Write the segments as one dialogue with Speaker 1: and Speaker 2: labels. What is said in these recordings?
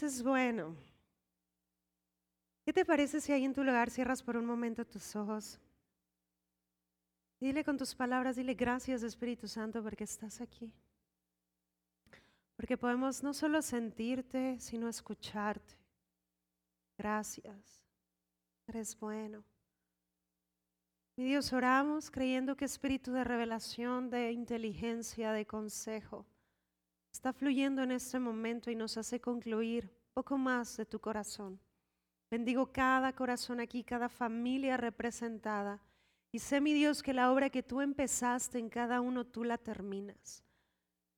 Speaker 1: Es bueno. ¿Qué te parece si ahí en tu lugar cierras por un momento tus ojos? Dile con tus palabras, dile gracias Espíritu Santo porque estás aquí. Porque podemos no solo sentirte, sino escucharte. Gracias. Eres bueno. Mi Dios, oramos creyendo que espíritu de revelación, de inteligencia, de consejo, está fluyendo en este momento y nos hace concluir poco más de tu corazón. Bendigo cada corazón aquí, cada familia representada. Y sé, mi Dios, que la obra que tú empezaste en cada uno, tú la terminas.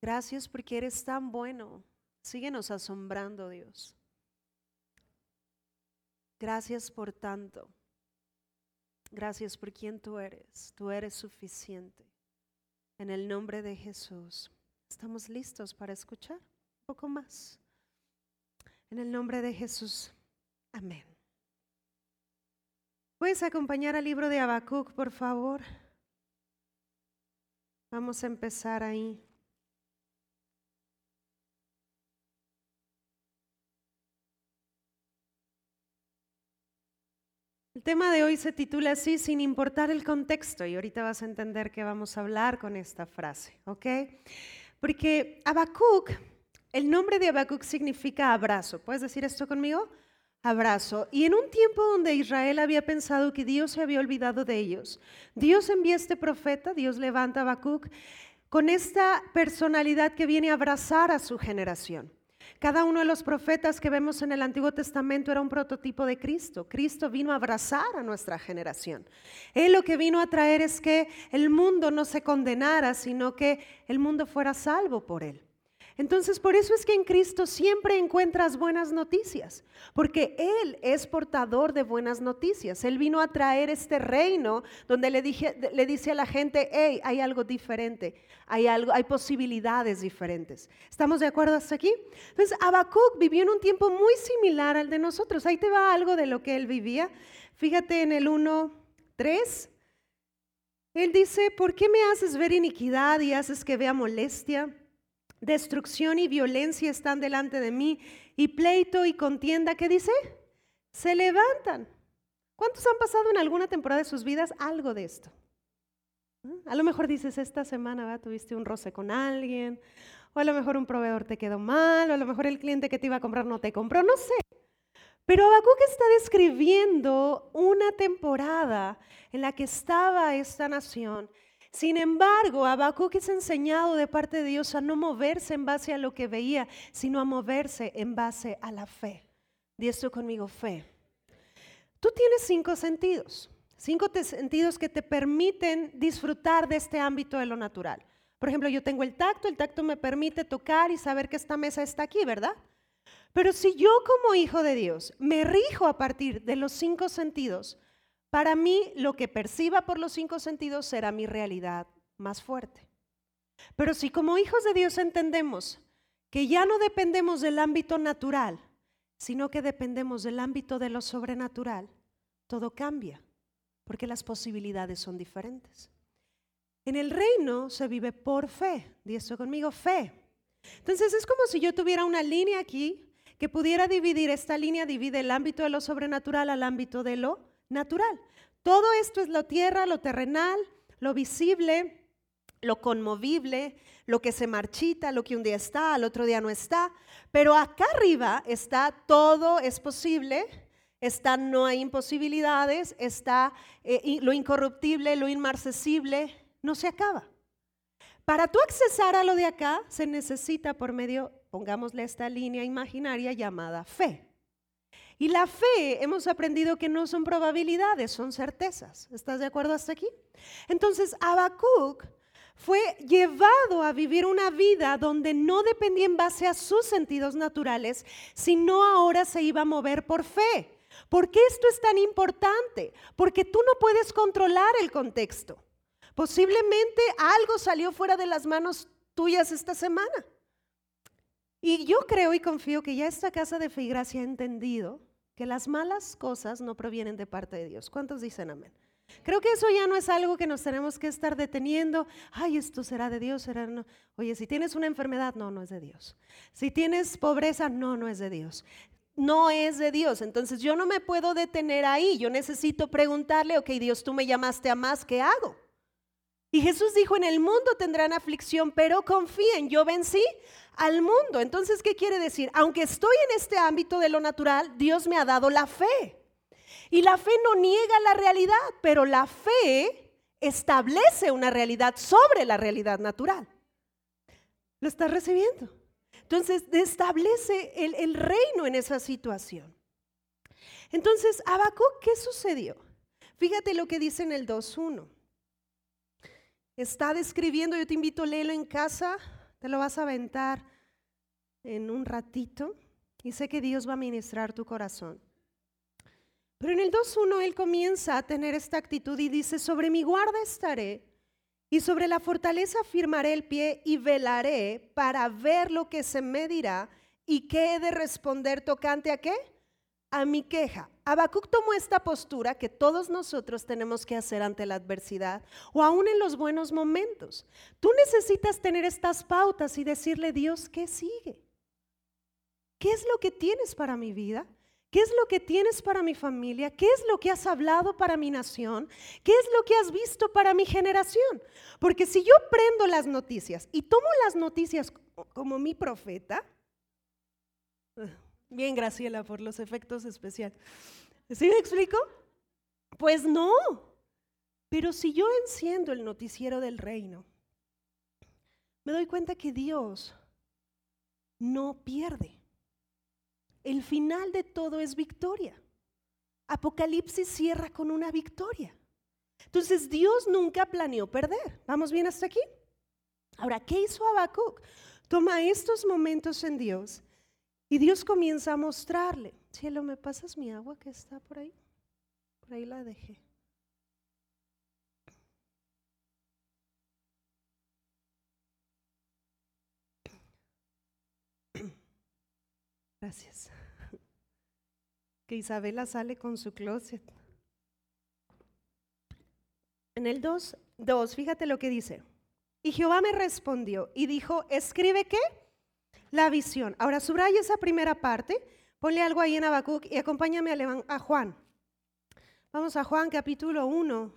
Speaker 1: Gracias porque eres tan bueno. Síguenos asombrando, Dios. Gracias por tanto. Gracias por quien tú eres. Tú eres suficiente. En el nombre de Jesús. Estamos listos para escuchar un poco más. En el nombre de Jesús. Amén. ¿Puedes acompañar al libro de Habacuc, por favor? Vamos a empezar ahí. El tema de hoy se titula así, sin importar el contexto, y ahorita vas a entender que vamos a hablar con esta frase, ¿ok? Porque Habacuc, el nombre de Habacuc significa abrazo. ¿Puedes decir esto conmigo? Abrazo. Y en un tiempo donde Israel había pensado que Dios se había olvidado de ellos, Dios envía a este profeta, Dios levanta a Habacuc con esta personalidad que viene a abrazar a su generación. Cada uno de los profetas que vemos en el Antiguo Testamento era un prototipo de Cristo. Cristo vino a abrazar a nuestra generación. Él lo que vino a traer es que el mundo no se condenara, sino que el mundo fuera salvo por él. Entonces, por eso es que en Cristo siempre encuentras buenas noticias, porque Él es portador de buenas noticias. Él vino a traer este reino donde le, le dice a la gente, hey, hay algo diferente, hay, algo, hay posibilidades diferentes. ¿Estamos de acuerdo hasta aquí? Entonces, Habacuc vivió en un tiempo muy similar al de nosotros. Ahí te va algo de lo que él vivía. Fíjate en el 1, 3. Él dice, ¿por qué me haces ver iniquidad y haces que vea molestia? Destrucción y violencia están delante de mí, y pleito y contienda, ¿qué dice? Se levantan. ¿Cuántos han pasado en alguna temporada de sus vidas algo de esto? ¿Mm? A lo mejor dices, esta semana tuviste un roce con alguien, o a lo mejor un proveedor te quedó mal, o a lo mejor el cliente que te iba a comprar no te compró, no sé. Pero Habacuc está describiendo una temporada en la que estaba esta nación sin embargo, Habacuc es enseñado de parte de Dios a no moverse en base a lo que veía, sino a moverse en base a la fe. Di esto conmigo, fe. Tú tienes cinco sentidos, cinco sentidos que te permiten disfrutar de este ámbito de lo natural. Por ejemplo, yo tengo el tacto, el tacto me permite tocar y saber que esta mesa está aquí, ¿verdad? Pero si yo como hijo de Dios me rijo a partir de los cinco sentidos, para mí, lo que perciba por los cinco sentidos será mi realidad más fuerte. Pero si como hijos de Dios entendemos que ya no dependemos del ámbito natural, sino que dependemos del ámbito de lo sobrenatural, todo cambia, porque las posibilidades son diferentes. En el reino se vive por fe, di esto conmigo, fe. Entonces es como si yo tuviera una línea aquí que pudiera dividir, esta línea divide el ámbito de lo sobrenatural al ámbito de lo natural. Todo esto es lo tierra, lo terrenal, lo visible, lo conmovible, lo que se marchita, lo que un día está, al otro día no está. Pero acá arriba está todo es posible, está no hay imposibilidades, está eh, lo incorruptible, lo inmarcesible, no se acaba. Para tú accesar a lo de acá se necesita por medio, pongámosle esta línea imaginaria llamada fe. Y la fe hemos aprendido que no son probabilidades, son certezas. ¿Estás de acuerdo hasta aquí? Entonces, Habacuc fue llevado a vivir una vida donde no dependía en base a sus sentidos naturales, sino ahora se iba a mover por fe. ¿Por qué esto es tan importante? Porque tú no puedes controlar el contexto. Posiblemente algo salió fuera de las manos tuyas esta semana. Y yo creo y confío que ya esta casa de fe y gracia ha entendido que las malas cosas no provienen de parte de Dios. ¿Cuántos dicen amén? Creo que eso ya no es algo que nos tenemos que estar deteniendo. Ay, esto será de Dios, será no. Oye, si tienes una enfermedad, no, no es de Dios. Si tienes pobreza, no, no es de Dios. No es de Dios. Entonces yo no me puedo detener ahí. Yo necesito preguntarle, ok, Dios, tú me llamaste a más, ¿qué hago? Y Jesús dijo, en el mundo tendrán aflicción, pero confíen, yo vencí al mundo. Entonces, ¿qué quiere decir? Aunque estoy en este ámbito de lo natural, Dios me ha dado la fe. Y la fe no niega la realidad, pero la fe establece una realidad sobre la realidad natural. ¿Lo estás recibiendo? Entonces, establece el, reino en esa situación. Entonces, Habacuc, ¿qué sucedió? Fíjate lo que dice en el 2.1. Está describiendo, yo te invito a leerlo en casa, te lo vas a aventar en un ratito y sé que Dios va a ministrar tu corazón. Pero en el 2.1 él comienza a tener esta actitud y dice, sobre mi guarda estaré y sobre la fortaleza firmaré el pie y velaré para ver lo que se me dirá y qué he de responder tocante a qué? A mi queja. Habacuc tomó esta postura que todos nosotros tenemos que hacer ante la adversidad o aún en los buenos momentos. Tú necesitas tener estas pautas y decirle, Dios, ¿qué sigue? ¿Qué es lo que tienes para mi vida? ¿Qué es lo que tienes para mi familia? ¿Qué es lo que has hablado para mi nación? ¿Qué es lo que has visto para mi generación? Porque si yo prendo las noticias y tomo las noticias como mi profeta, bien Graciela por los efectos especiales, ¿sí me explico? Pues no. Pero si yo enciendo el noticiero del reino, me doy cuenta que Dios no pierde. El final de todo es victoria. Apocalipsis cierra con una victoria. Entonces Dios nunca planeó perder. ¿Vamos bien hasta aquí? Ahora, ¿qué hizo Habacuc? Toma estos momentos en Dios y Dios comienza a mostrarle. Cielo, ¿me pasas mi agua que está por ahí? Por ahí la dejé. Gracias. Que Isabela sale con su closet. En el 2, 2, fíjate lo que dice. Y Jehová me respondió y dijo, escribe qué? La visión. Ahora subraya esa primera parte, ponle algo ahí en Habacuc y acompáñame a, Juan. Vamos a Juan capítulo 1,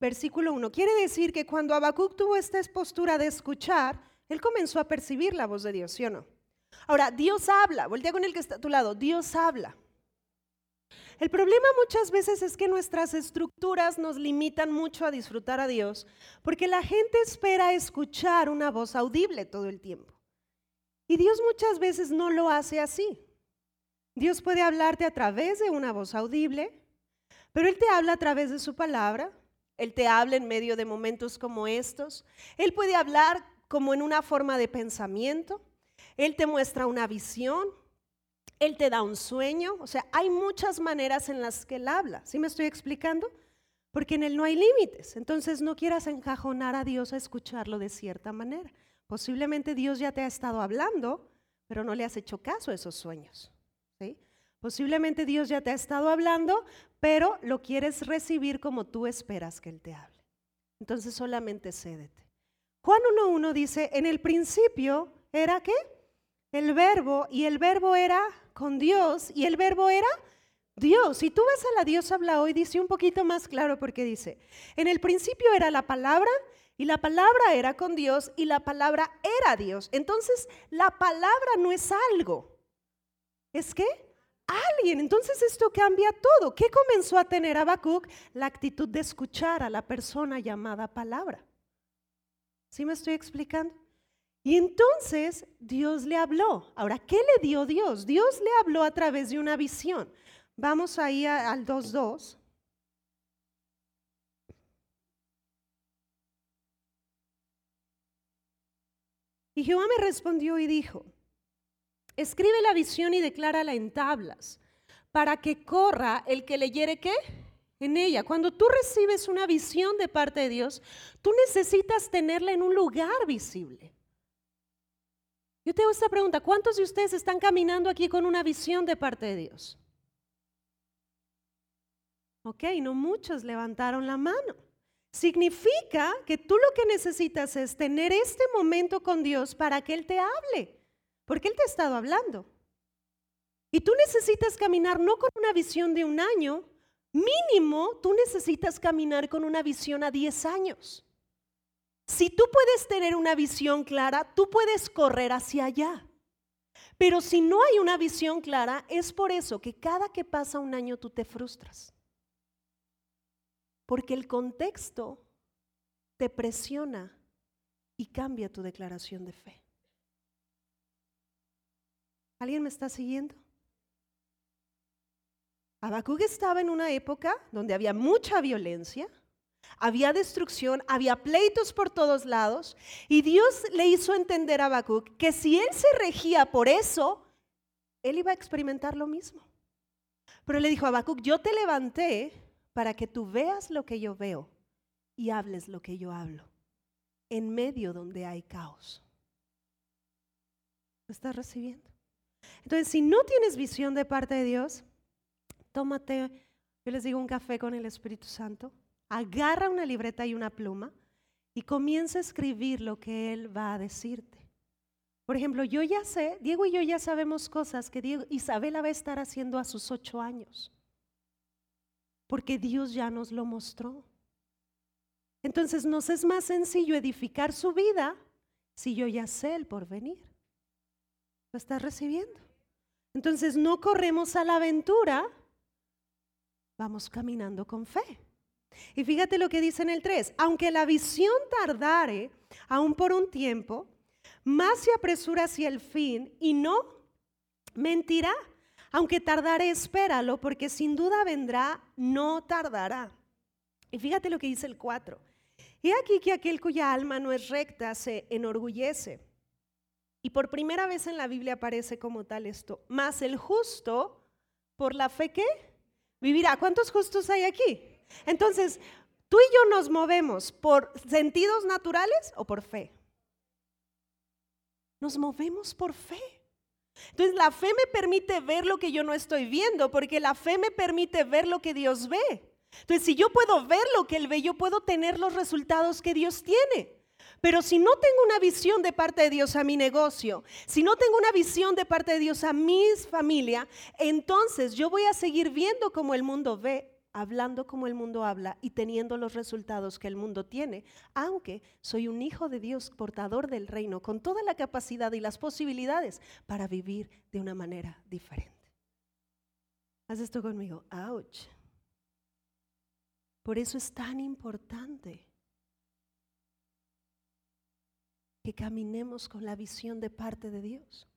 Speaker 1: versículo 1. Quiere decir que cuando Habacuc tuvo esta postura de escuchar, él comenzó a percibir la voz de Dios, ¿sí o no? Ahora, Dios habla, voltea con el que está a tu lado, Dios habla. El problema muchas veces es que nuestras estructuras nos limitan mucho a disfrutar a Dios, porque la gente espera escuchar una voz audible todo el tiempo. Y Dios muchas veces no lo hace así. Dios puede hablarte a través de una voz audible, pero Él te habla a través de su palabra, Él te habla en medio de momentos como estos, Él puede hablar como en una forma de pensamiento, él te muestra una visión, Él te da un sueño, o sea, hay muchas maneras en las que Él habla. ¿Sí me estoy explicando? Porque en Él no hay límites. Entonces no quieras encajonar a Dios a escucharlo de cierta manera. Posiblemente Dios ya te ha estado hablando, pero no le has hecho caso a esos sueños. ¿sí? Posiblemente Dios ya te ha estado hablando, pero lo quieres recibir como tú esperas que Él te hable. Entonces solamente cédete. Juan 1.1 dice, en el principio era qué? El verbo, y el verbo era con Dios, y el verbo era Dios. Si tú vas a la Dios habla hoy, dice un poquito más claro porque dice, en el principio era la palabra, y la palabra era con Dios, y la palabra era Dios. Entonces, la palabra no es algo. ¿Es qué? Alguien. Entonces esto cambia todo. ¿Qué comenzó a tener Habacuc? La actitud de escuchar a la persona llamada palabra. ¿Sí me estoy explicando? Y entonces Dios le habló. Ahora, ¿qué le dio Dios? Dios le habló a través de una visión. Vamos ahí al 2.2. Y Jehová me respondió y dijo, escribe la visión y declárala en tablas, para que corra el que leyere qué? En ella. Cuando tú recibes una visión de parte de Dios, tú necesitas tenerla en un lugar visible. Yo te hago esta pregunta, ¿cuántos de ustedes están caminando aquí con una visión de parte de Dios? Ok, no muchos levantaron la mano. Significa que tú lo que necesitas es tener este momento con Dios para que Él te hable, porque Él te ha estado hablando. Y tú necesitas caminar no con una visión de un año, mínimo tú necesitas caminar con una visión a 10 años. Si tú puedes tener una visión clara, tú puedes correr hacia allá. Pero si no hay una visión clara, es por eso que cada que pasa un año tú te frustras. Porque el contexto te presiona y cambia tu declaración de fe. ¿Alguien me está siguiendo? Habacuc estaba en una época donde había mucha violencia, había destrucción, había pleitos por todos lados, y Dios le hizo entender a Habacuc que si él se regía por eso, él iba a experimentar lo mismo. Pero le dijo a Habacuc, yo te levanté para que tú veas lo que yo veo y hables lo que yo hablo, en medio donde hay caos. ¿Lo estás recibiendo? Entonces, si no tienes visión de parte de Dios, tómate, yo les digo, un café con el Espíritu Santo, agarra una libreta y una pluma y comienza a escribir lo que Él va a decirte. Por ejemplo, yo ya sé, Diego y yo ya sabemos cosas que Diego, Isabela va a estar haciendo a sus ocho años porque Dios ya nos lo mostró. Entonces nos es más sencillo edificar su vida si yo ya sé el porvenir. ¿Lo estás recibiendo? Entonces no corremos a la aventura, vamos caminando con fe. Y fíjate lo que dice en el 3, aunque la visión tardare aún por un tiempo, más se apresura hacia el fin y no mentirá. Aunque tardare, espéralo, porque sin duda vendrá, no tardará. Y fíjate lo que dice el 4. Y aquí que aquel cuya alma no es recta se enorgullece. Y por primera vez en la Biblia aparece como tal esto. Más el justo, por la fe que vivirá. ¿Cuántos justos hay aquí? Entonces, tú y yo nos movemos por sentidos naturales o por fe. Nos movemos por fe. Entonces la fe me permite ver lo que yo no estoy viendo, porque la fe me permite ver lo que Dios ve. Entonces si yo puedo ver lo que Él ve, yo puedo tener los resultados que Dios tiene. Pero si no tengo una visión de parte de Dios a mi negocio, si no tengo una visión de parte de Dios a mi familia, entonces yo voy a seguir viendo como el mundo ve hablando como el mundo habla y teniendo los resultados que el mundo tiene, aunque soy un hijo de Dios portador del reino, con toda la capacidad y las posibilidades para vivir de una manera diferente. Haz esto conmigo. Ouch. Por eso es tan importante que caminemos con la visión de parte de Dios.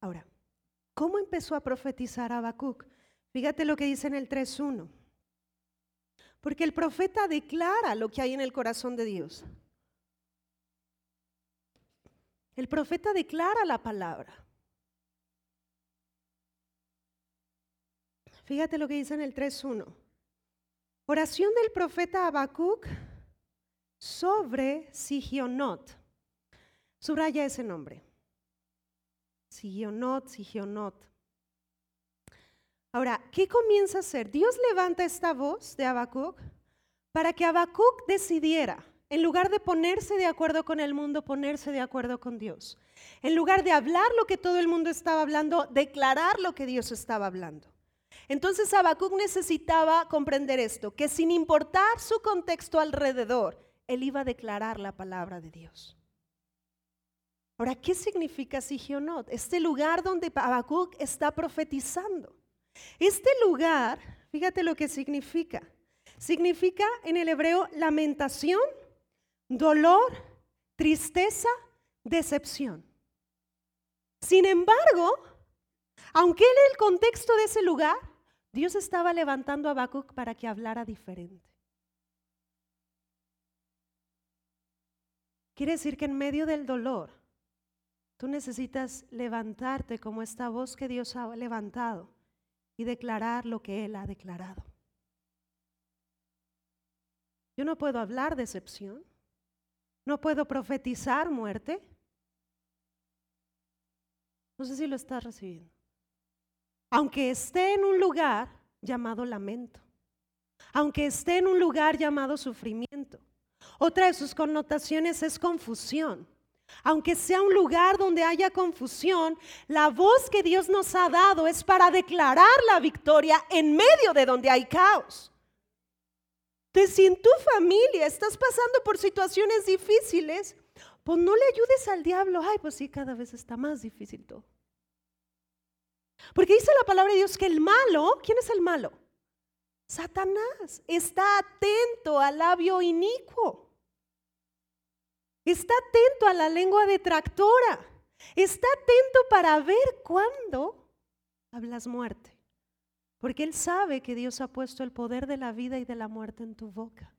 Speaker 1: Ahora, ¿cómo empezó a profetizar Habacuc? Fíjate lo que dice en el 3.1. Porque el profeta declara lo que hay en el corazón de Dios. El profeta declara la palabra. Fíjate lo que dice en el 3.1. Oración del profeta Habacuc sobre Sigionot. Subraya ese nombre. Sigionot, Sigionot. Ahora, ¿qué comienza a hacer? Dios levanta esta voz de Habacuc para que Habacuc decidiera, en lugar de ponerse de acuerdo con el mundo, ponerse de acuerdo con Dios. En lugar de hablar lo que todo el mundo estaba hablando, declarar lo que Dios estaba hablando. Entonces Habacuc necesitaba comprender esto, que sin importar su contexto alrededor, él iba a declarar la palabra de Dios. Ahora, ¿qué significa Sigionot? Este lugar donde Habacuc está profetizando. Este lugar, fíjate lo que significa. Significa en el hebreo lamentación, dolor, tristeza, decepción. Sin embargo, aunque en el contexto de ese lugar, Dios estaba levantando a Habacuc para que hablara diferente. Quiere decir que en medio del dolor, tú necesitas levantarte como esta voz que Dios ha levantado y declarar lo que Él ha declarado. Yo no puedo hablar decepción, no puedo profetizar muerte. No sé si lo estás recibiendo. Aunque esté en un lugar llamado lamento. aunque esté en un lugar llamado sufrimiento. Otra de sus connotaciones es confusión. Aunque sea un lugar donde haya confusión, la voz que Dios nos ha dado es para declarar la victoria en medio de donde hay caos. Entonces, si en tu familia estás pasando por situaciones difíciles, pues no le ayudes al diablo. Ay, pues sí, cada vez está más difícil todo. Porque dice la palabra de Dios que el malo, ¿quién es el malo? Satanás está atento al labio inicuo. Está atento a la lengua detractora. Está atento para ver cuándo hablas muerte. Porque Él sabe que Dios ha puesto el poder de la vida y de la muerte en tu boca.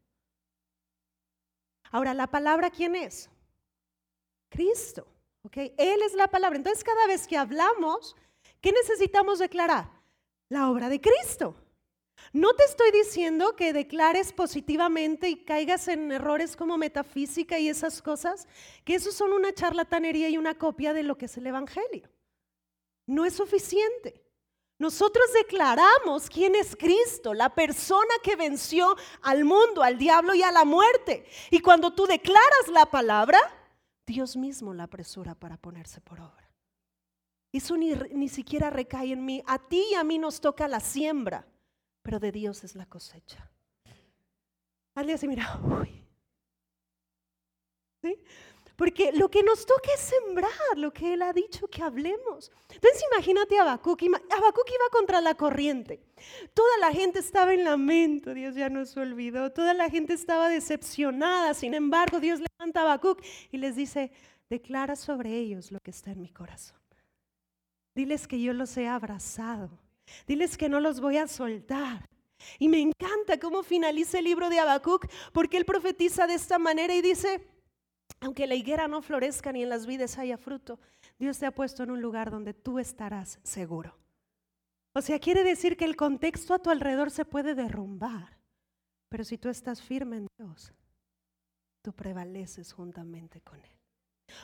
Speaker 1: Ahora, ¿la palabra quién es? Cristo. ¿ok? Él es la palabra. Entonces, cada vez que hablamos, ¿qué necesitamos declarar? La obra de Cristo. No te estoy diciendo que declares positivamente y caigas en errores como metafísica y esas cosas, que eso son una charlatanería y una copia de lo que es el Evangelio. No es suficiente. Nosotros declaramos quién es Cristo, la persona que venció al mundo, al diablo y a la muerte. Y cuando tú declaras la palabra, Dios mismo la apresura para ponerse por obra. Eso ni, ni siquiera recae en mí. A ti y a mí nos toca la siembra pero de Dios es la cosecha. Alguien así, mira, uy. Porque lo que nos toca es sembrar lo que Él ha dicho que hablemos. Entonces imagínate a Habacuc. Habacuc iba contra la corriente. Toda la gente estaba en lamento, Dios ya nos olvidó. Toda la gente estaba decepcionada. Sin embargo, Dios levanta a Habacuc y les dice, declara sobre ellos lo que está en mi corazón. Diles que yo los he abrazado Diles que no los voy a soltar. Y me encanta cómo finaliza el libro de Habacuc, porque él profetiza de esta manera y dice, aunque la higuera no florezca ni en las vides haya fruto, Dios te ha puesto en un lugar donde tú estarás seguro. O sea, quiere decir que el contexto a tu alrededor se puede derrumbar, pero si tú estás firme en Dios, tú prevaleces juntamente con Él.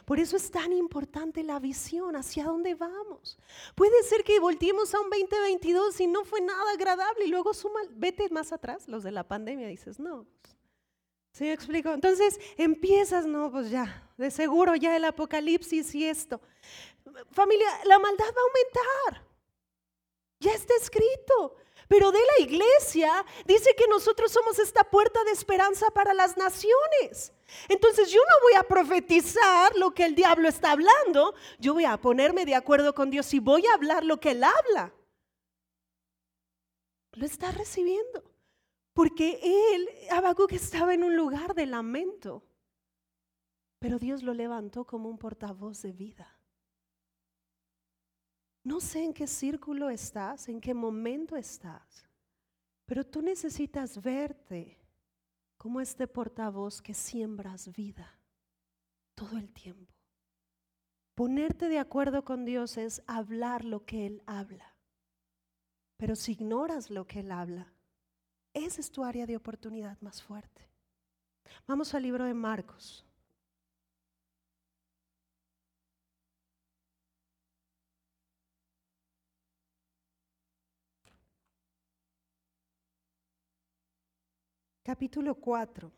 Speaker 1: Por eso es tan importante la visión, hacia dónde vamos. Puede ser que volteemos a un 2022 y no fue nada agradable y luego suma, vete más atrás, los de la pandemia, dices, no. ¿Sí me explico? Entonces empiezas, no, pues ya, de seguro ya el apocalipsis y esto. Familia, la maldad va a aumentar. Ya está escrito. Pero de la iglesia dice que nosotros somos esta puerta de esperanza para las naciones. Entonces yo no voy a profetizar lo que el diablo está hablando, yo voy a ponerme de acuerdo con Dios y voy a hablar lo que él habla. Lo está recibiendo. Porque él, Habacuc, estaba en un lugar de lamento. Pero Dios lo levantó como un portavoz de vida. No sé en qué círculo estás, en qué momento estás, pero tú necesitas verte como este portavoz que siembras vida todo el tiempo. Ponerte de acuerdo con Dios es hablar lo que Él habla. Pero si ignoras lo que Él habla, esa es tu área de oportunidad más fuerte. Vamos al libro de Marcos. Capítulo 4.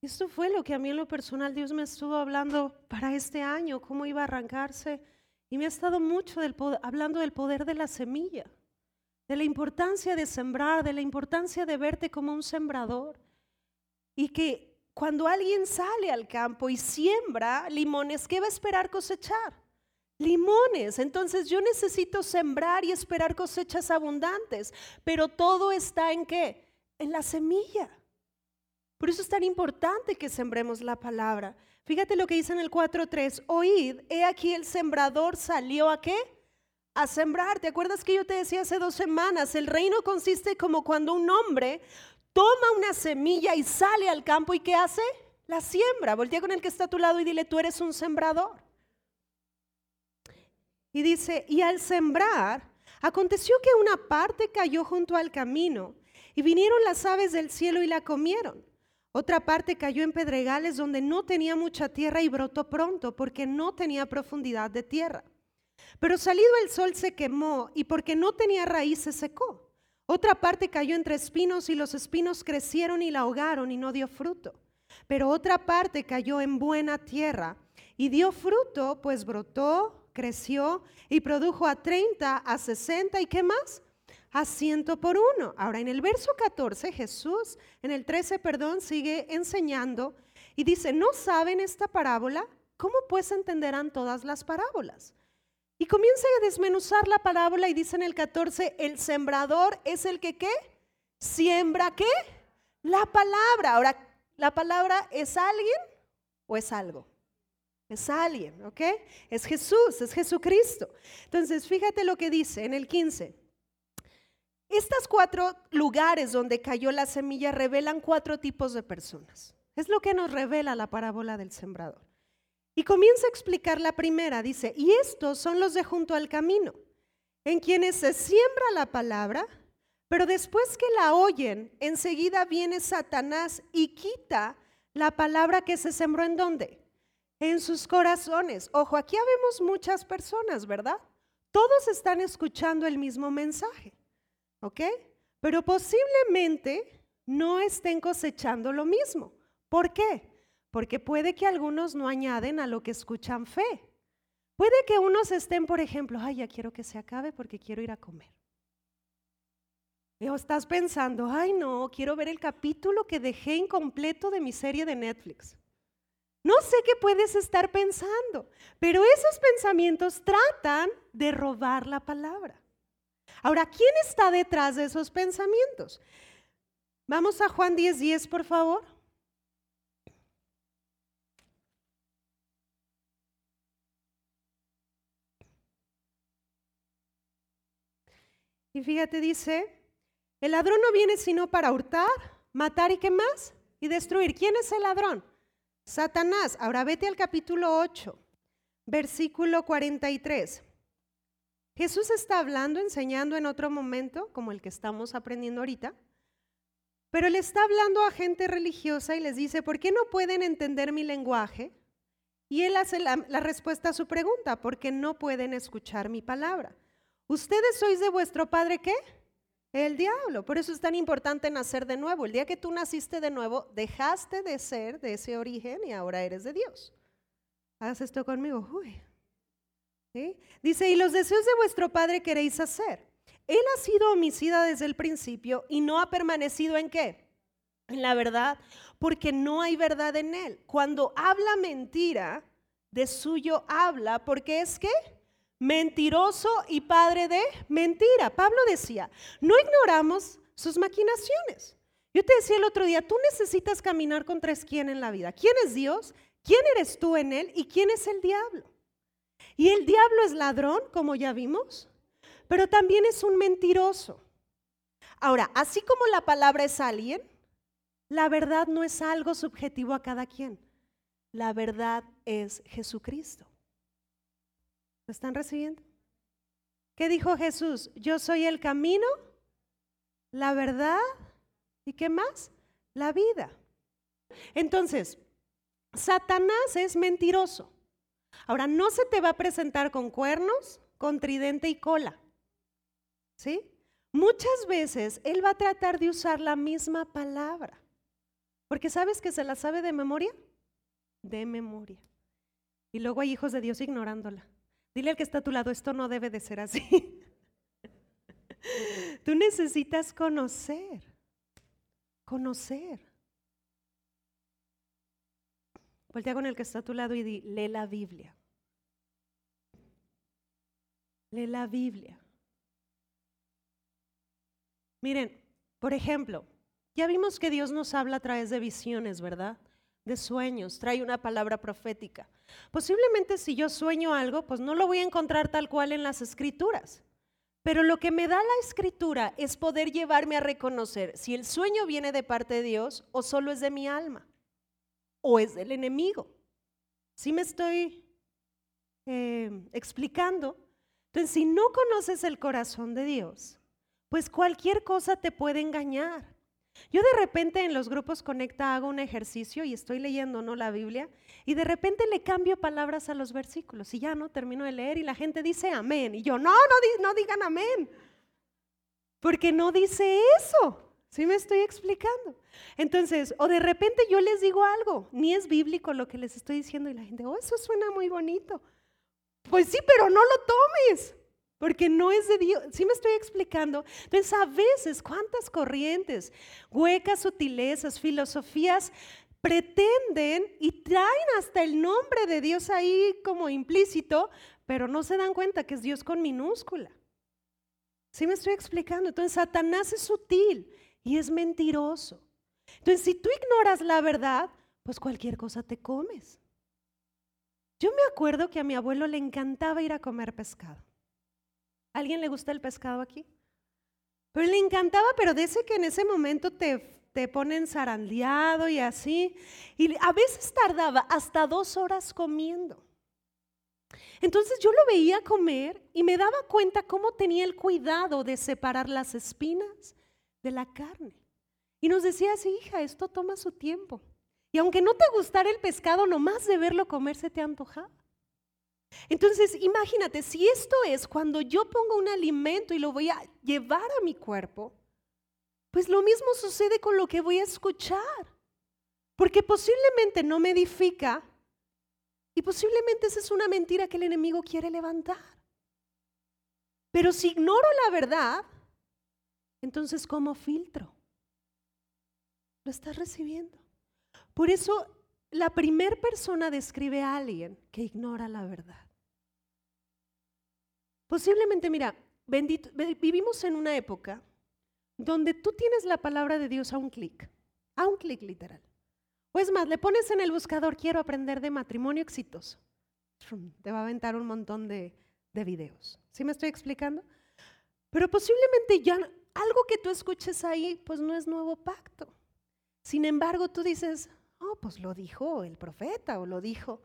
Speaker 1: Esto fue lo que a mí en lo personal Dios me estuvo hablando para este año, cómo iba a arrancarse. Y me ha estado mucho hablando del poder de la semilla, de la importancia de sembrar, de la importancia de verte como un sembrador. Y que cuando alguien sale al campo y siembra limones, ¿qué va a esperar cosechar? Limones. Entonces yo necesito sembrar y esperar cosechas abundantes, pero todo está en qué? En la semilla. Por eso es tan importante que sembremos la palabra. Fíjate lo que dice en el 4.3, oíd, he aquí el sembrador salió a qué? A sembrar. ¿Te acuerdas que yo te decía hace dos semanas? El reino consiste como cuando un hombre toma una semilla y sale al campo y ¿qué hace? La siembra. Voltea con el que está a tu lado y dile, tú eres un sembrador. Y dice, y al sembrar, aconteció que una parte cayó junto al camino y vinieron las aves del cielo y la comieron. Otra parte cayó en pedregales donde no tenía mucha tierra y brotó pronto porque no tenía profundidad de tierra. Pero salido el sol se quemó y porque no tenía raíz se secó. Otra parte cayó entre espinos y los espinos crecieron y la ahogaron y no dio fruto. Pero otra parte cayó en buena tierra y dio fruto, pues brotó, creció y produjo a 30, a 60 y qué más? a ciento por uno. Ahora, en el verso 14, Jesús, en el 13, perdón, sigue enseñando y dice, ¿no saben esta parábola? ¿Cómo pues entenderán todas las parábolas? Y comienza a desmenuzar la parábola y dice en el 14, el sembrador es el que qué? Siembra qué? La palabra. Ahora, ¿la palabra es alguien o es algo? Es alguien, ¿ok? Es Jesús, es Jesucristo. Entonces, fíjate lo que dice en el 15. Estos cuatro lugares donde cayó la semilla revelan cuatro tipos de personas. Es lo que nos revela la parábola del sembrador. Y comienza a explicar la primera. Dice, y estos son los de junto al camino, en quienes se siembra la palabra, pero después que la oyen, enseguida viene Satanás y quita la palabra que se sembró en dónde? En sus corazones. Ojo, aquí habemos muchas personas, ¿verdad? Todos están escuchando el mismo mensaje. ¿Ok? Pero posiblemente no estén cosechando lo mismo. ¿Por qué? Porque puede que algunos no añaden a lo que escuchan fe. Puede que unos estén, por ejemplo, ay, ya quiero que se acabe porque quiero ir a comer. O estás pensando, ay, no, quiero ver el capítulo que dejé incompleto de mi serie de Netflix. No sé qué puedes estar pensando, pero esos pensamientos tratan de robar la palabra. Ahora, ¿quién está detrás de esos pensamientos? Vamos a Juan 10:10, 10, por favor. Y fíjate, dice, el ladrón no viene sino para hurtar, matar y qué más? Y destruir. ¿Quién es el ladrón? Satanás. Ahora vete al capítulo 8, versículo 43. Jesús está hablando, enseñando en otro momento, como el que estamos aprendiendo ahorita, pero le está hablando a gente religiosa y les dice, ¿por qué no pueden entender mi lenguaje? Y él hace la, respuesta a su pregunta, porque no pueden escuchar mi palabra. ¿Ustedes sois de vuestro padre qué? El diablo. Por eso es tan importante nacer de nuevo. El día que tú naciste de nuevo, dejaste de ser de ese origen y ahora eres de Dios. Haz esto conmigo. Uy, Dice, y los deseos de vuestro padre queréis hacer. Él ha sido homicida desde el principio y no ha permanecido en qué? En la verdad, porque no hay verdad en él. Cuando habla mentira, de suyo habla, porque es que mentiroso y padre de mentira. Pablo decía, no ignoramos sus maquinaciones. Yo te decía el otro día, tú necesitas caminar contra quién en la vida. ¿Quién es Dios? ¿Quién eres tú en él? ¿Y quién es el diablo? Y el diablo es ladrón, como ya vimos, pero también es un mentiroso. Ahora, así como la palabra es alguien, la verdad no es algo subjetivo a cada quien. La verdad es Jesucristo. ¿Lo están recibiendo? ¿Qué dijo Jesús? Yo soy el camino, la verdad y qué más? La vida. Entonces, Satanás es mentiroso. Ahora, no se te va a presentar con cuernos, con tridente y cola. ¿Sí? Muchas veces él va a tratar de usar la misma palabra. Porque sabes que se la sabe de memoria? De memoria. Y luego hay hijos de Dios ignorándola. Dile al que está a tu lado, esto no debe de ser así. Tú necesitas conocer, conocer. Voltea con el que está a tu lado y di, lee la Biblia. Lee la Biblia. Miren, por ejemplo, ya vimos que Dios nos habla a través de visiones, ¿verdad? De sueños, trae una palabra profética. Posiblemente si yo sueño algo, pues no lo voy a encontrar tal cual en las escrituras. Pero lo que me da la escritura es poder llevarme a reconocer si el sueño viene de parte de Dios o solo es de mi alma o es del enemigo. ¿Sí me estoy eh, explicando? Entonces, si no conoces el corazón de Dios, pues cualquier cosa te puede engañar. Yo de repente en los grupos Conecta hago un ejercicio y estoy leyendo no la Biblia y de repente le cambio palabras a los versículos y ya no termino de leer y la gente dice amén y yo no, no, no digan amén. Porque no dice eso. ¿Sí me estoy explicando? Entonces, o de repente yo les digo algo, ni es bíblico lo que les estoy diciendo y la gente, oh, eso suena muy bonito. Pues sí, pero no lo tomes, porque no es de Dios. ¿Sí me estoy explicando? Entonces, a veces, ¿cuántas corrientes, huecas sutilezas, filosofías pretenden y traen hasta el nombre de Dios ahí como implícito, pero no se dan cuenta que es Dios con minúscula? ¿Sí me estoy explicando? Entonces, Satanás es sutil y es mentiroso. Entonces, si tú ignoras la verdad, pues cualquier cosa te comes. Yo me acuerdo que a mi abuelo le encantaba ir a comer pescado. ¿Alguien le gusta el pescado aquí? Pero le encantaba, pero de ese que en ese momento te, te ponen zarandeado y así. Y a veces tardaba hasta dos horas comiendo. Entonces yo lo veía comer y me daba cuenta cómo tenía el cuidado de separar las espinas de la carne. Y nos decía así, hija, esto toma su tiempo. Y aunque no te gustara el pescado, nomás de verlo comer se te antoja. Entonces, imagínate, si esto es cuando yo pongo un alimento y lo voy a llevar a mi cuerpo, pues lo mismo sucede con lo que voy a escuchar. Porque posiblemente no me edifica y posiblemente esa es una mentira que el enemigo quiere levantar. Pero si ignoro la verdad, entonces, ¿cómo filtro? Lo estás recibiendo. Por eso, la primera persona describe a alguien que ignora la verdad. Posiblemente, mira, vivimos en una época donde tú tienes la palabra de Dios a un clic, a un clic literal. O es más, le pones en el buscador, quiero aprender de matrimonio exitoso. Te va a aventar un montón de, de videos. ¿Sí me estoy explicando? Pero posiblemente ya algo que tú escuches ahí, pues no es nuevo pacto. Sin embargo, tú dices, oh, pues lo dijo el profeta o lo dijo.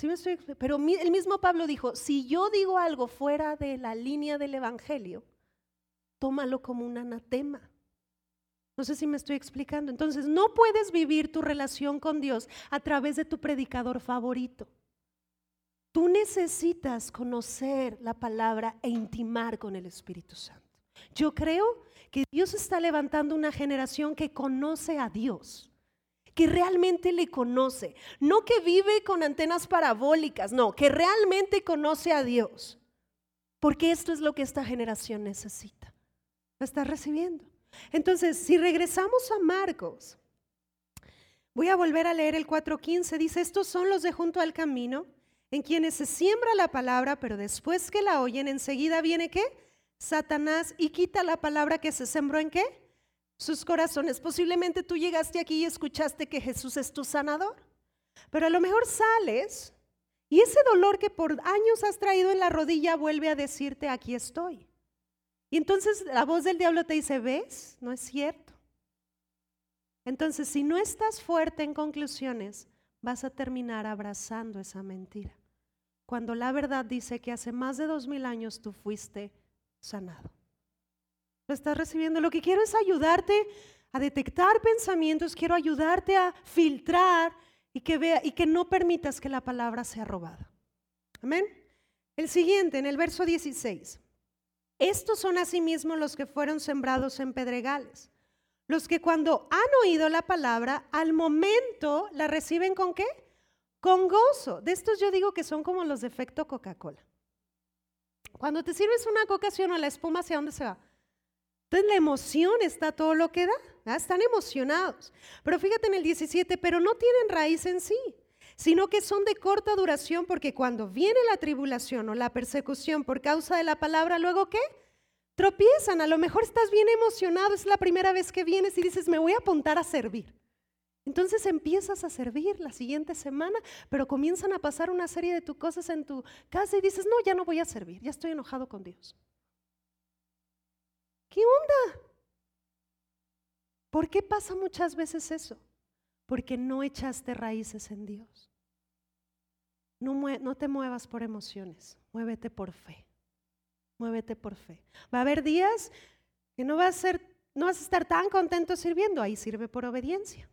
Speaker 1: ¿Sí me estoy, pero el mismo Pablo dijo, si yo digo algo fuera de la línea del Evangelio, tómalo como un anatema. No sé si me estoy explicando. Entonces, no puedes vivir tu relación con Dios a través de tu predicador favorito. Tú necesitas conocer la palabra e intimar con el Espíritu Santo. Yo creo que Dios está levantando una generación que conoce a Dios, que realmente le conoce, no que vive con antenas parabólicas, no, que realmente conoce a Dios. Porque esto es lo que esta generación necesita. Lo está recibiendo. Entonces, si regresamos a Marcos, voy a volver a leer el 4.15, dice, estos son los de junto al camino, en quienes se siembra la palabra, pero después que la oyen, enseguida viene qué? Satanás y quita la palabra que se sembró en qué? Sus corazones. Posiblemente tú llegaste aquí y escuchaste que Jesús es tu sanador, pero a lo mejor sales y ese dolor que por años has traído en la rodilla vuelve a decirte, aquí estoy. Y entonces la voz del diablo te dice, ¿ves? No es cierto. Entonces, si no estás fuerte en conclusiones, vas a terminar abrazando esa mentira. Cuando la verdad dice que hace más de dos mil años tú fuiste sanado. Lo estás recibiendo. Lo que quiero es ayudarte a detectar pensamientos, quiero ayudarte a filtrar y que vea y que no permitas que la palabra sea robada. Amén. El siguiente, en el verso 16. Estos son asimismo los que fueron sembrados en pedregales. Los que cuando han oído la palabra, al momento la reciben con qué? Con gozo. De estos yo digo que son como los de efecto Coca-Cola. Cuando te sirves una coca o la espuma, ¿hacia dónde se va? Entonces la emoción está todo lo que da. Están emocionados. Pero fíjate en el 17, pero no tienen raíz en sí, sino que son de corta duración porque cuando viene la tribulación o la persecución por causa de la palabra, luego qué? Tropiezan. A lo mejor estás bien emocionado, es la primera vez que vienes y dices, me voy a apuntar a servir. Entonces empiezas a servir la siguiente semana, pero comienzan a pasar una serie de tus cosas en tu casa y dices, no, ya no voy a servir, ya estoy enojado con Dios. ¿Qué onda? ¿Por qué pasa muchas veces eso? Porque no echaste raíces en Dios. No, te muevas por emociones, muévete por fe. Muévete por fe. Va a haber días que no a ser no vas a estar tan contento sirviendo, ahí sirve por obediencia.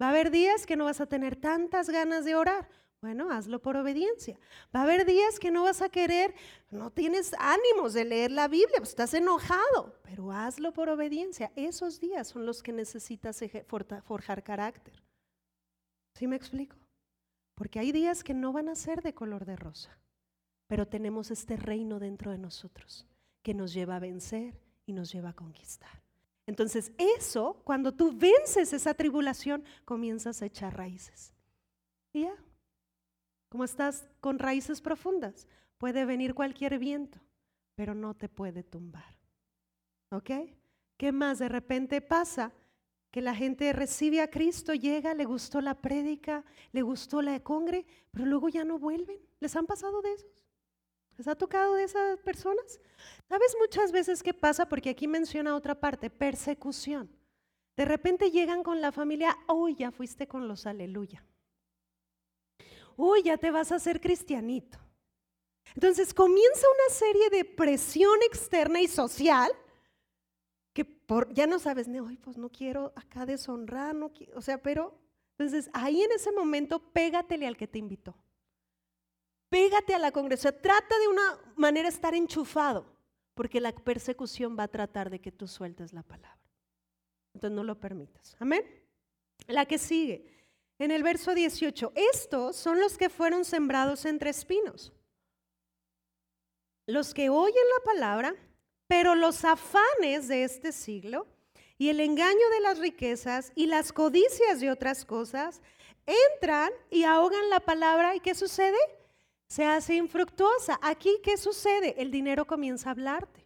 Speaker 1: Va a haber días que no vas a tener tantas ganas de orar. Bueno, hazlo por obediencia. Va a haber días que no vas a querer, no tienes ánimos de leer la Biblia, pues estás enojado, pero hazlo por obediencia. Esos días son los que necesitas forjar carácter. ¿Sí me explico? Porque hay días que no van a ser de color de rosa, pero tenemos este reino dentro de nosotros que nos lleva a vencer y nos lleva a conquistar. Entonces eso, cuando tú vences esa tribulación, comienzas a echar raíces. Y ya, como estás con raíces profundas, puede venir cualquier viento, pero no te puede tumbar. ¿Ok? ¿Qué más de repente pasa? Que la gente recibe a Cristo, llega, le gustó la prédica, le gustó la congre, pero luego ya no vuelven. ¿Les han pasado de esos? ¿Les ha tocado de esas personas? ¿Sabes muchas veces qué pasa? Porque aquí menciona otra parte, persecución. De repente llegan con la familia, uy, ya fuiste con los aleluya. Uy, ya te vas a hacer cristianito. Entonces comienza una serie de presión externa y social que por, ya no sabes, no, pues no quiero acá deshonrar, no quiero, o sea, pero entonces ahí en ese momento pégatele al que te invitó pégate a la congregación, trata de una manera estar enchufado, porque la persecución va a tratar de que tú sueltes la palabra. Entonces no lo permitas. Amén. La que sigue, en el verso 18, estos son los que fueron sembrados entre espinos, los que oyen la palabra, pero los afanes de este siglo y el engaño de las riquezas y las codicias de otras cosas entran y ahogan la palabra y ¿qué sucede? se hace infructuosa. Aquí, ¿qué sucede? El dinero comienza a hablarte.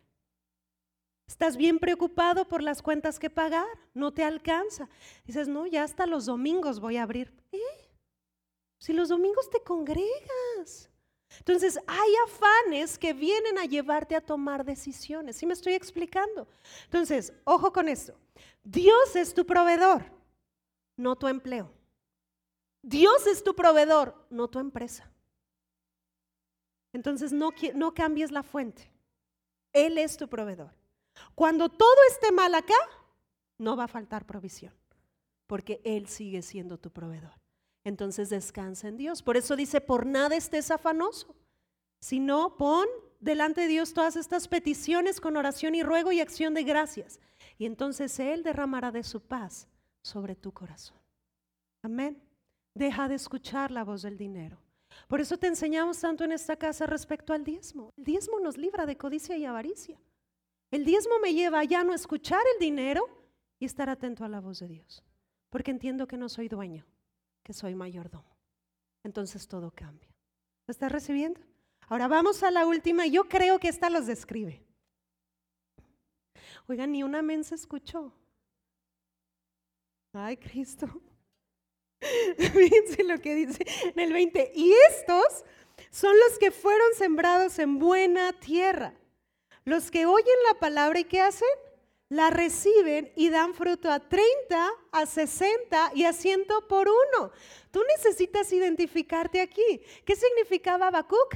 Speaker 1: Estás bien preocupado por las cuentas que pagar, no te alcanza. Dices, no, ya hasta los domingos voy a abrir. ¿Eh? Si los domingos te congregas. Entonces, hay afanes que vienen a llevarte a tomar decisiones. ¿Sí me estoy explicando? Entonces, ojo con esto. Dios es tu proveedor, no tu empleo. Dios es tu proveedor, no tu empresa. Entonces no, no cambies la fuente. Él es tu proveedor. Cuando todo esté mal acá, no va a faltar provisión, porque Él sigue siendo tu proveedor. Entonces descansa en Dios. Por eso dice, por nada estés afanoso, sino pon delante de Dios todas estas peticiones con oración y ruego y acción de gracias. Y entonces Él derramará de su paz sobre tu corazón. Amén. Deja de escuchar la voz del dinero. Por eso te enseñamos tanto en esta casa respecto al diezmo. El diezmo nos libra de codicia y avaricia. El diezmo me lleva a ya no escuchar el dinero y estar atento a la voz de Dios. Porque entiendo que no soy dueño, que soy mayordomo. Entonces todo cambia. ¿Lo estás recibiendo? Ahora vamos a la última. Yo creo que esta los describe. Oigan, ni una men se escuchó. Ay, Cristo. Fíjense lo que dice en el 20. Y estos son los que fueron sembrados en buena tierra. Los que oyen la palabra y ¿qué hacen? La reciben y dan fruto a 30, a 60 y a 100 por uno. Tú necesitas identificarte aquí. ¿Qué significaba Habacuc?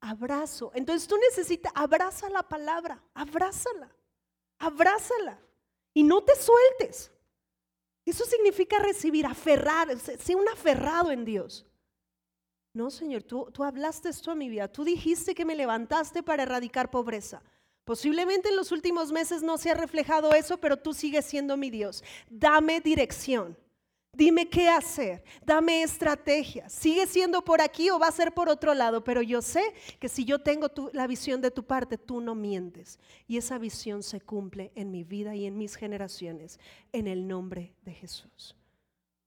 Speaker 1: Abrazo. Entonces tú necesitas, abraza la palabra, abrázala, abrázala y no te sueltes. Eso significa recibir, aferrar, ser un aferrado en Dios. No, Señor, tú, tú hablaste esto a mi vida. Tú dijiste que me levantaste para erradicar pobreza. Posiblemente en los últimos meses no se ha reflejado eso, pero tú sigues siendo mi Dios. Dame dirección. Dime qué hacer, dame estrategia. Sigue siendo por aquí o va a ser por otro lado, pero yo sé que si yo tengo la visión de tu parte, tú no mientes. Y esa visión se cumple en mi vida y en mis generaciones, en el nombre de Jesús.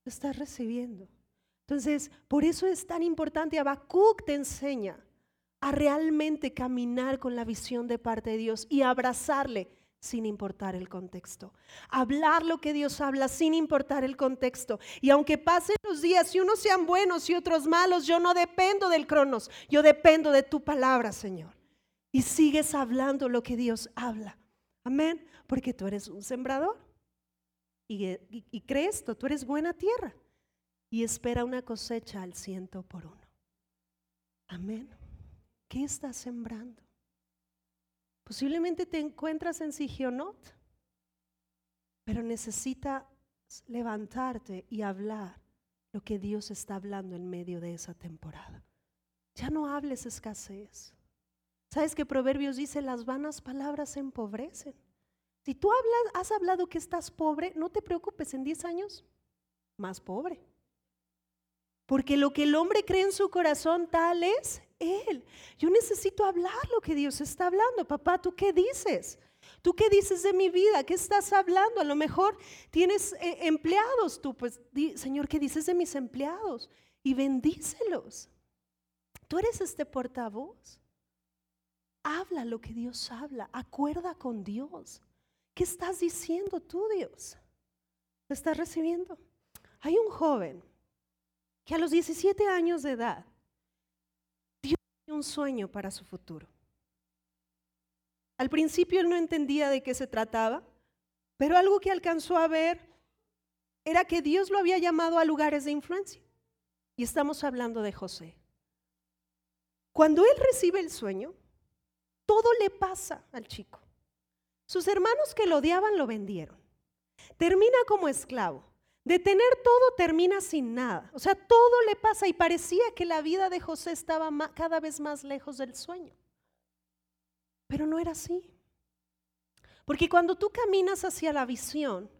Speaker 1: Lo estás recibiendo. Entonces, por eso es tan importante. Habacuc te enseña a realmente caminar con la visión de parte de Dios y abrazarle sin importar el contexto. Hablar lo que Dios habla sin importar el contexto. Y aunque pasen los días y unos sean buenos y otros malos, yo no dependo del cronos, yo dependo de tu palabra, Señor. Y sigues hablando lo que Dios habla. Amén. Porque tú eres un sembrador. Y, crees esto, tú eres buena tierra. Y espera una cosecha al ciento por uno. Amén. ¿Qué estás sembrando? Posiblemente te encuentras en Sigionot pero necesitas levantarte y hablar lo que Dios está hablando en medio de esa temporada. Ya no hables escasez. ¿Sabes que Proverbios dice las vanas palabras empobrecen? Si tú has hablado que estás pobre, no te preocupes, en 10 años, más pobre. Porque lo que el hombre cree en su corazón, tal es él. Yo necesito hablar lo que Dios está hablando. Papá, ¿tú qué dices? ¿Tú qué dices de mi vida? ¿Qué estás hablando? A lo mejor tienes eh, empleados tú, pues, Señor, ¿qué dices de mis empleados? Y bendícelos. Tú eres este portavoz. Habla lo que Dios habla. Acuerda con Dios. ¿Qué estás diciendo tú, Dios? ¿Lo estás recibiendo? Hay un joven que a los 17 años de edad dio un sueño para su futuro. Al principio él no entendía de qué se trataba, pero algo que alcanzó a ver era que Dios lo había llamado a lugares de influencia. Y estamos hablando de José. Cuando él recibe el sueño, todo le pasa al chico. Sus hermanos que lo odiaban lo vendieron. Termina como esclavo. De tener todo termina sin nada. O sea, todo le pasa y parecía que la vida de José estaba cada vez más lejos del sueño. Pero no era así. Porque cuando tú caminas hacia la visión,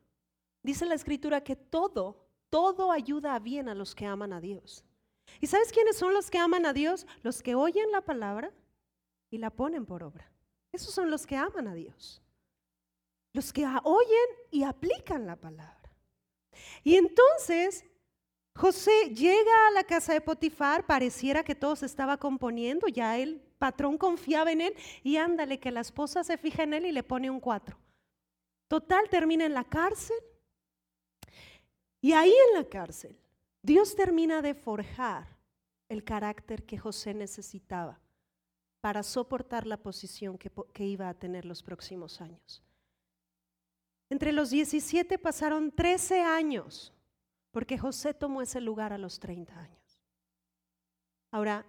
Speaker 1: dice la escritura que todo, todo ayuda a bien a los que aman a Dios. ¿Y sabes quiénes son los que aman a Dios? Los que oyen la palabra y la ponen por obra. Esos son los que aman a Dios. Los que oyen y aplican la palabra. Y entonces José llega a la casa de Potifar, pareciera que todo se estaba componiendo, ya el patrón confiaba en él y ándale que la esposa se fija en él y le pone un cuatro. Total, termina en la cárcel. Y ahí en la cárcel, Dios termina de forjar el carácter que José necesitaba para soportar la posición que, que iba a tener los próximos años. Entre los 17 pasaron 13 años porque José tomó ese lugar a los 30 años. Ahora,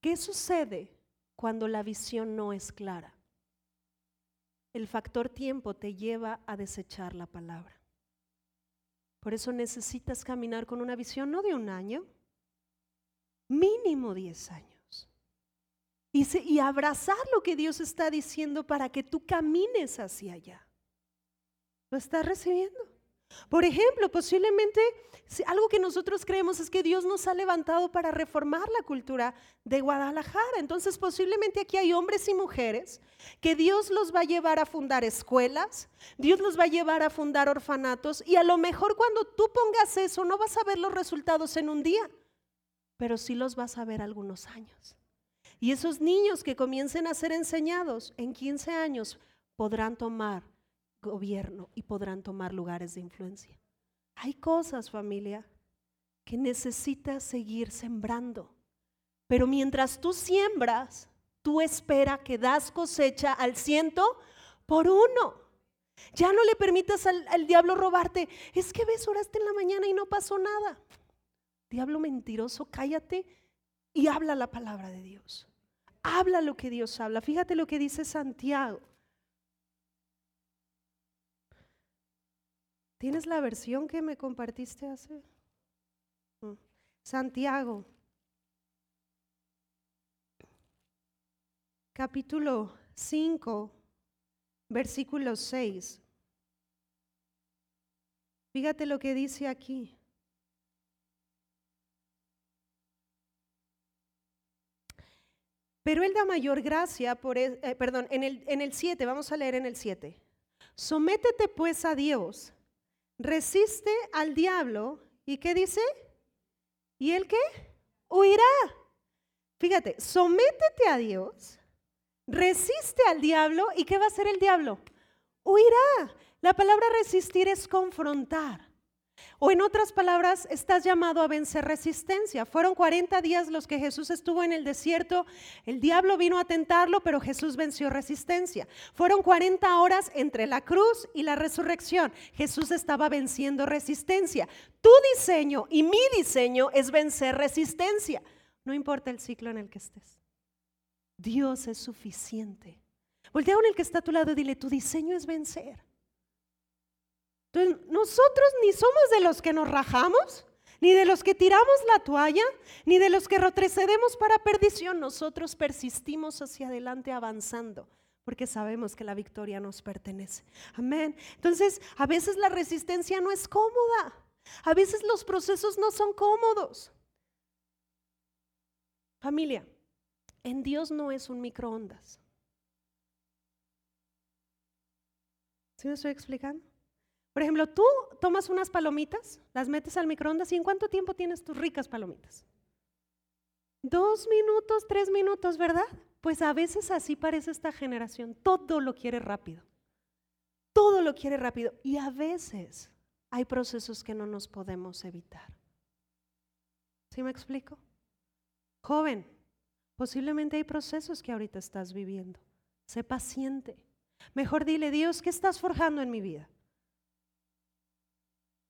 Speaker 1: ¿qué sucede cuando la visión no es clara? El factor tiempo te lleva a desechar la palabra. Por eso necesitas caminar con una visión no de un año, mínimo 10 años. Y, y abrazar lo que Dios está diciendo para que tú camines hacia allá. ¿Lo estás recibiendo? Por ejemplo, posiblemente algo que nosotros creemos es que Dios nos ha levantado para reformar la cultura de Guadalajara. Entonces, posiblemente aquí hay hombres y mujeres que Dios los va a llevar a fundar escuelas, Dios los va a llevar a fundar orfanatos y a lo mejor cuando tú pongas eso no vas a ver los resultados en un día, pero sí los vas a ver algunos años. Y esos niños que comiencen a ser enseñados en 15 años podrán tomar gobierno y podrán tomar lugares de influencia. Hay cosas, familia, que necesitas seguir sembrando. Pero mientras tú siembras, tú espera que das cosecha al ciento por uno. Ya no le permitas al, al, diablo robarte. Es que ves, oraste en la mañana y no pasó nada. Diablo mentiroso, cállate y habla la palabra de Dios. Habla lo que Dios habla. Fíjate lo que dice Santiago. ¿Tienes la versión que me compartiste hace? Mm. Santiago, capítulo 5, versículo 6. Fíjate lo que dice aquí. Pero él da mayor gracia por, eh, perdón, en el, en el 7, vamos a leer en el 7. Sométete pues a Dios resiste al diablo y ¿qué dice? ¿Y él qué? Huirá. Fíjate, sométete a Dios, resiste al diablo y ¿qué va a hacer el diablo? Huirá. La palabra resistir es confrontar. O en otras palabras, estás llamado a vencer resistencia. Fueron 40 días los que Jesús estuvo en el desierto. El diablo vino a tentarlo, pero Jesús venció resistencia. Fueron 40 horas entre la cruz y la resurrección. Jesús estaba venciendo resistencia. Tu diseño y mi diseño es vencer resistencia. No importa el ciclo en el que estés. Dios es suficiente. Voltea con el que está a tu lado y dile, tu diseño es vencer. Entonces, nosotros ni somos de los que nos rajamos, ni de los que tiramos la toalla, ni de los que retrocedemos para perdición. Nosotros persistimos hacia adelante avanzando porque sabemos que la victoria nos pertenece. Amén. Entonces, a veces la resistencia no es cómoda. A veces los procesos no son cómodos. Familia, en Dios no es un microondas. ¿Sí me estoy explicando? Por ejemplo, tú tomas unas palomitas, las metes al microondas y ¿en cuánto tiempo tienes tus ricas palomitas? Dos minutos, tres minutos, ¿verdad? Pues a veces así parece esta generación. Todo lo quiere rápido. Todo lo quiere rápido. Y a veces hay procesos que no nos podemos evitar. ¿Sí me explico? Joven, posiblemente hay procesos que ahorita estás viviendo. Sé paciente. Mejor dile, Dios, ¿qué estás forjando en mi vida?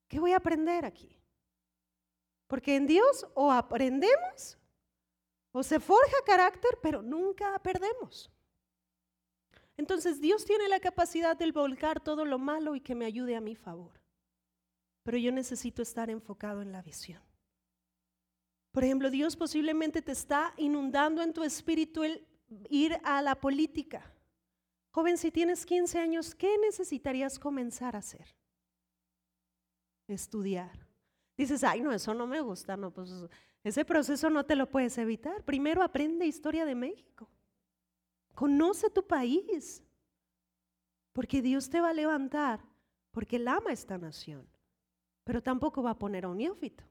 Speaker 1: ¿Qué voy a aprender aquí? Porque en Dios o aprendemos o se forja carácter, pero nunca perdemos. Entonces Dios tiene la capacidad de volcar todo lo malo y que me ayude a mi favor. Pero yo necesito estar enfocado en la visión. Por ejemplo, Dios posiblemente te está inundando en tu espíritu el ir a la política. Joven, si tienes 15 años, ¿qué necesitarías comenzar a hacer? Estudiar. Dices, ay, no, eso no me gusta, no, pues ese proceso no te lo puedes evitar. Primero aprende historia de México. Conoce tu país. Porque Dios te va a levantar, porque Él ama esta nación. Pero tampoco va a poner a un neófito.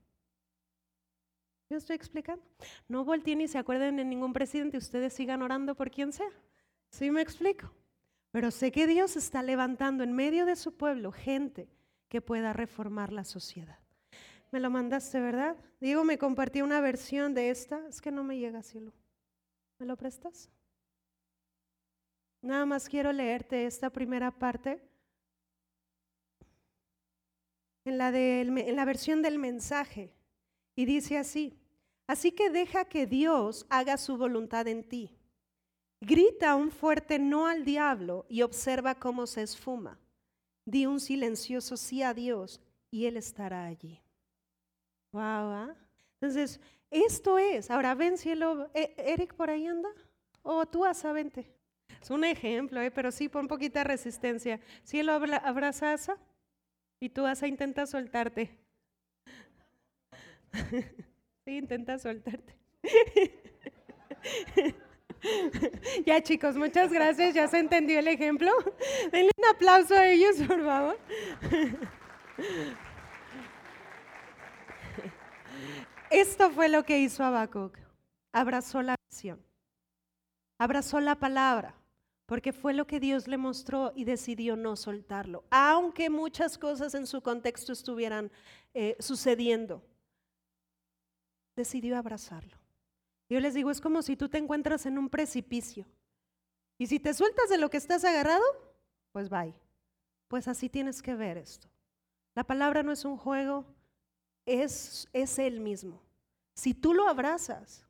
Speaker 1: ¿Me estoy explicando? No volteen y se acuerden de ningún presidente, ustedes sigan orando por quien sea. ¿Sí me explico? Pero sé que Dios está levantando en medio de su pueblo gente que pueda reformar la sociedad. Me lo mandaste, ¿verdad? Digo, me compartí una versión de esta. Es que no me llega, cielo. ¿Me lo prestas? Nada más quiero leerte esta primera parte. En la, en la versión del mensaje. Y dice así. Así que deja que Dios haga su voluntad en ti. Grita un fuerte no al diablo y observa cómo se esfuma. Di un silencioso sí a Dios y Él estará allí. Wow, ¿ah? Entonces, esto es. Ahora, ven, cielo. E, ¿Eric por ahí anda? O tú, Asa, vente. Es un ejemplo, ¿eh? pero sí, pon poquita resistencia. Cielo, abraza Asa. Y tú, Asa, intenta soltarte. sí, intenta soltarte. ya chicos, muchas gracias, ya se entendió el ejemplo. Denle un aplauso a ellos, por favor. Esto fue lo que hizo Habacuc. Abrazó la visión. Abrazó la palabra, porque fue lo que Dios le mostró y decidió no soltarlo, aunque muchas cosas en su contexto estuvieran eh, sucediendo. Decidió abrazarlo. Yo les digo, es como si tú te encuentras en un precipicio. Y si te sueltas de lo que estás agarrado, pues bye. Pues así tienes que ver esto. La palabra no es un juego, es, es Él mismo. Si tú lo abrazas,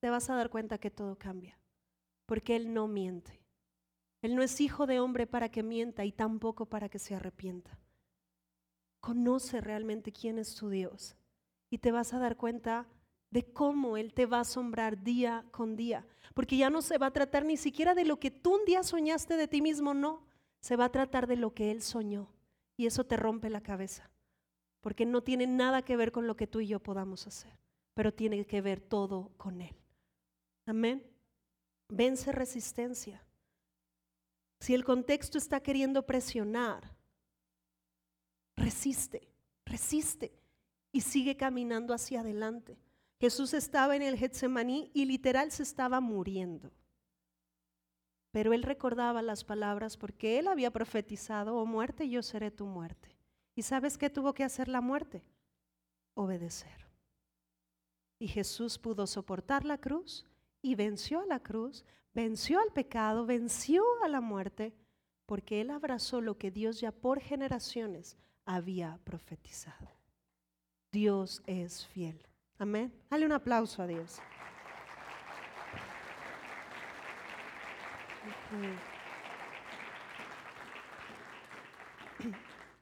Speaker 1: te vas a dar cuenta que todo cambia, porque Él no miente. Él no es hijo de hombre para que mienta y tampoco para que se arrepienta. Conoce realmente quién es tu Dios y te vas a dar cuenta de cómo Él te va a asombrar día con día, porque ya no se va a tratar ni siquiera de lo que tú un día soñaste de ti mismo, no, se va a tratar de lo que Él soñó y eso te rompe la cabeza porque no tiene nada que ver con lo que tú y yo podamos hacer, pero tiene que ver todo con Él. Amén. Vence resistencia. Si el contexto está queriendo presionar, resiste, resiste y sigue caminando hacia adelante. Jesús estaba en el Getsemaní y literal se estaba muriendo. Pero él recordaba las palabras porque él había profetizado, oh muerte, yo seré tu muerte. ¿Y sabes qué tuvo que hacer la muerte? Obedecer. Y Jesús pudo soportar la cruz y venció a la cruz, venció al pecado, venció a la muerte, porque Él abrazó lo que Dios ya por generaciones había profetizado. Dios es fiel. Amén. Dale un aplauso a Dios.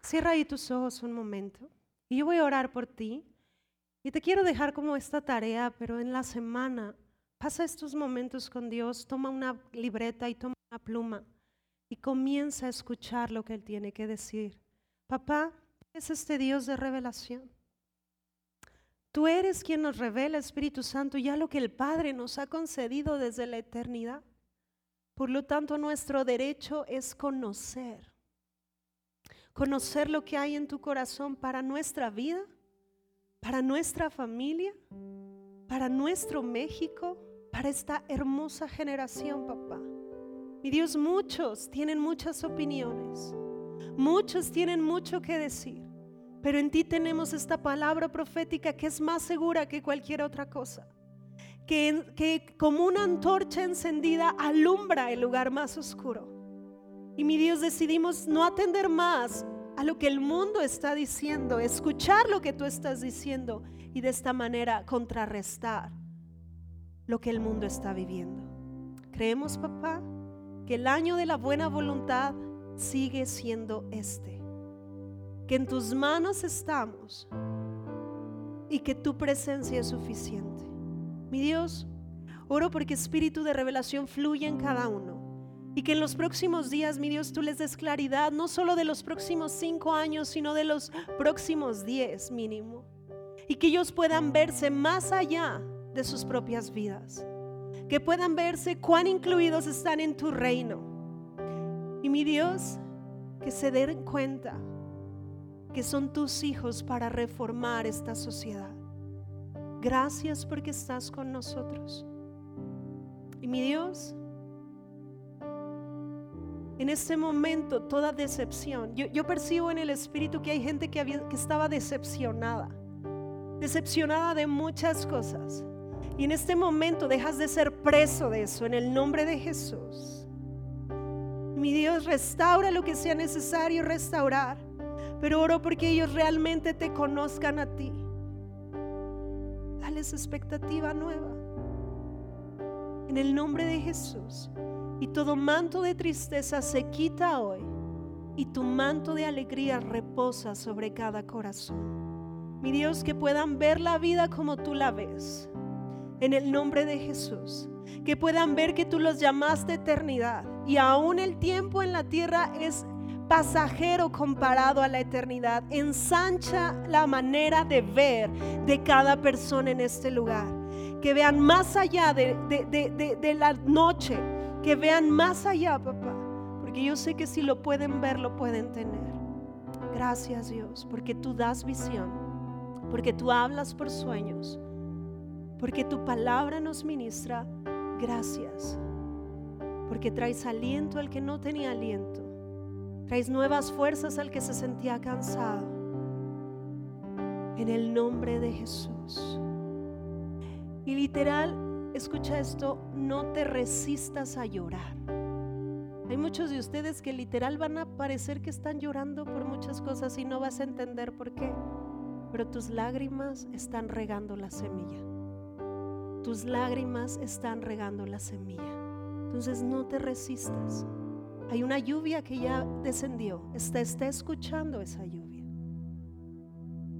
Speaker 1: Cierra ahí tus ojos un momento y yo voy a orar por ti. Y te quiero dejar como esta tarea, pero en la semana pasa estos momentos con Dios, toma una libreta y toma una pluma y comienza a escuchar lo que Él tiene que decir. Papá, es este Dios de revelación. Tú eres quien nos revela, Espíritu Santo, ya lo que el Padre nos ha concedido desde la eternidad. Por lo tanto, nuestro derecho es conocer. Conocer lo que hay en tu corazón para nuestra vida, para nuestra familia, para nuestro México, para esta hermosa generación, papá. Mi Dios, muchos tienen muchas opiniones, muchos tienen mucho que decir, pero en ti tenemos esta palabra profética que es más segura que cualquier otra cosa. Que, que, como una antorcha encendida alumbra el lugar más oscuro. Y mi Dios decidimos no atender más a lo que el mundo está diciendo, escuchar lo que tú estás diciendo y de esta manera contrarrestar lo que el mundo está viviendo. Creemos, papá, que el año de la buena voluntad sigue siendo este. Que en tus manos estamos y que tu presencia es suficiente. Mi Dios, oro porque espíritu de revelación fluye en cada uno. Y que en los próximos días, mi Dios, tú les des claridad, no solo de los próximos cinco años, sino de los próximos diez mínimo. Y que ellos puedan verse más allá de sus propias vidas que puedan verse cuán incluidos están en tu reino. Y mi Dios, que se den cuenta que son tus hijos para reformar esta sociedad. Gracias porque estás con nosotros. Y mi Dios, en este momento toda decepción, yo, percibo en el Espíritu que hay gente que, que estaba decepcionada, decepcionada de muchas cosas y en este momento dejas de ser preso de eso en el nombre de Jesús. Mi Dios, restaura lo que sea necesario restaurar. Pero oro porque ellos realmente te conozcan a ti. Dales expectativa nueva. En el nombre de Jesús. Y todo manto de tristeza se quita hoy. Y tu manto de alegría reposa sobre cada corazón. Mi Dios, que puedan ver la vida como tú la ves en el nombre de Jesús. Que puedan ver que tú los llamaste eternidad y aún el tiempo en la tierra es pasajero comparado a la eternidad. Ensancha la manera de ver de cada persona en este lugar. Que vean más allá de, de, la noche. Que vean más allá, papá. Porque yo sé que si lo pueden ver, lo pueden tener. Gracias Dios, porque tú das visión. Porque tú hablas por sueños porque tu palabra nos ministra. Gracias, porque traes aliento al que no tenía aliento. Traes nuevas fuerzas al que se sentía cansado. En el nombre de Jesús. Y literal, escucha esto, no te resistas a llorar. Hay muchos de ustedes que literal van a parecer que están llorando por muchas cosas y no vas a entender por qué. Pero tus lágrimas están regando la semilla. Tus lágrimas están regando la semilla. Entonces no te resistas. Hay una lluvia que ya descendió. Está, está escuchando esa lluvia.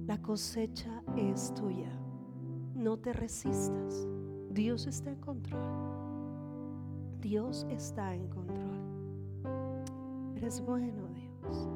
Speaker 1: La cosecha es tuya. No te resistas. Dios está en control. Dios está en control. Eres bueno, Dios.